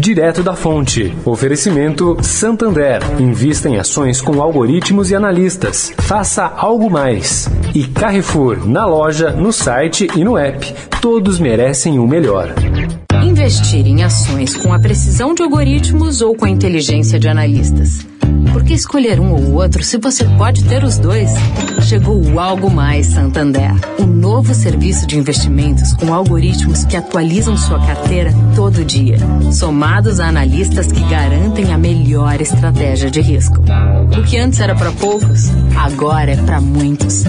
Direto da fonte. Oferecimento Santander. Invista em ações com algoritmos e analistas. Faça algo mais. E Carrefour, na loja, no site e no app. Todos merecem o melhor. Investir em ações com a precisão de algoritmos ou com a inteligência de analistas. Por que escolher um ou outro se você pode ter os dois? Chegou o Algo Mais Santander, o novo serviço de investimentos com algoritmos que atualizam sua carteira todo dia, somados a analistas que garantem a melhor estratégia de risco. O que antes era para poucos, agora é para muitos.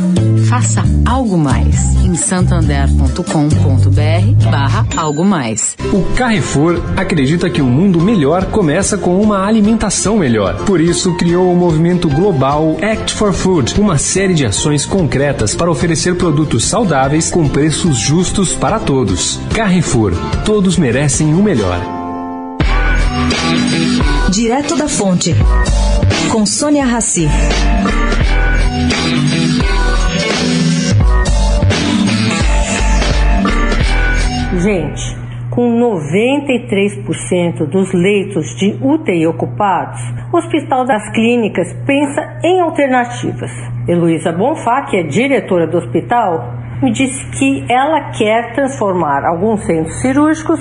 Faça algo mais em santander.com.br/barra algo mais. O Carrefour acredita que um mundo melhor começa com uma alimentação melhor. Por isso, criou o movimento global Act for Food, uma série de ações concretas para oferecer produtos saudáveis com preços justos para todos. Carrefour, todos merecem o melhor. Direto da Fonte, com Sônia Rassi. Gente, com 93% dos leitos de UTI ocupados, o Hospital das Clínicas pensa em alternativas. Heloísa Bonfá, que é diretora do hospital, me disse que ela quer transformar alguns centros cirúrgicos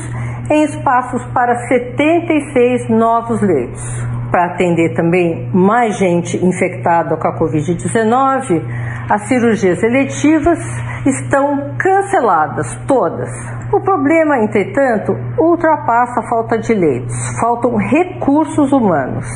em espaços para 76 novos leitos. Para atender também mais gente infectada com a Covid-19, as cirurgias eletivas estão canceladas todas. O problema, entretanto, ultrapassa a falta de leitos, faltam recursos humanos.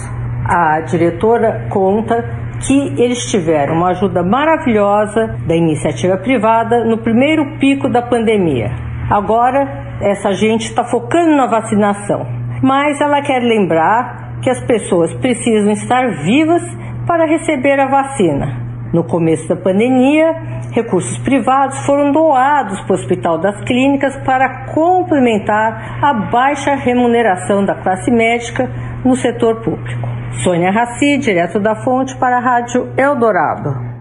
A diretora conta que eles tiveram uma ajuda maravilhosa da iniciativa privada no primeiro pico da pandemia. Agora, essa gente está focando na vacinação, mas ela quer lembrar que as pessoas precisam estar vivas para receber a vacina. No começo da pandemia, recursos privados foram doados para o Hospital das Clínicas para complementar a baixa remuneração da classe médica no setor público. Sônia Raci, direto da fonte para a Rádio Eldorado.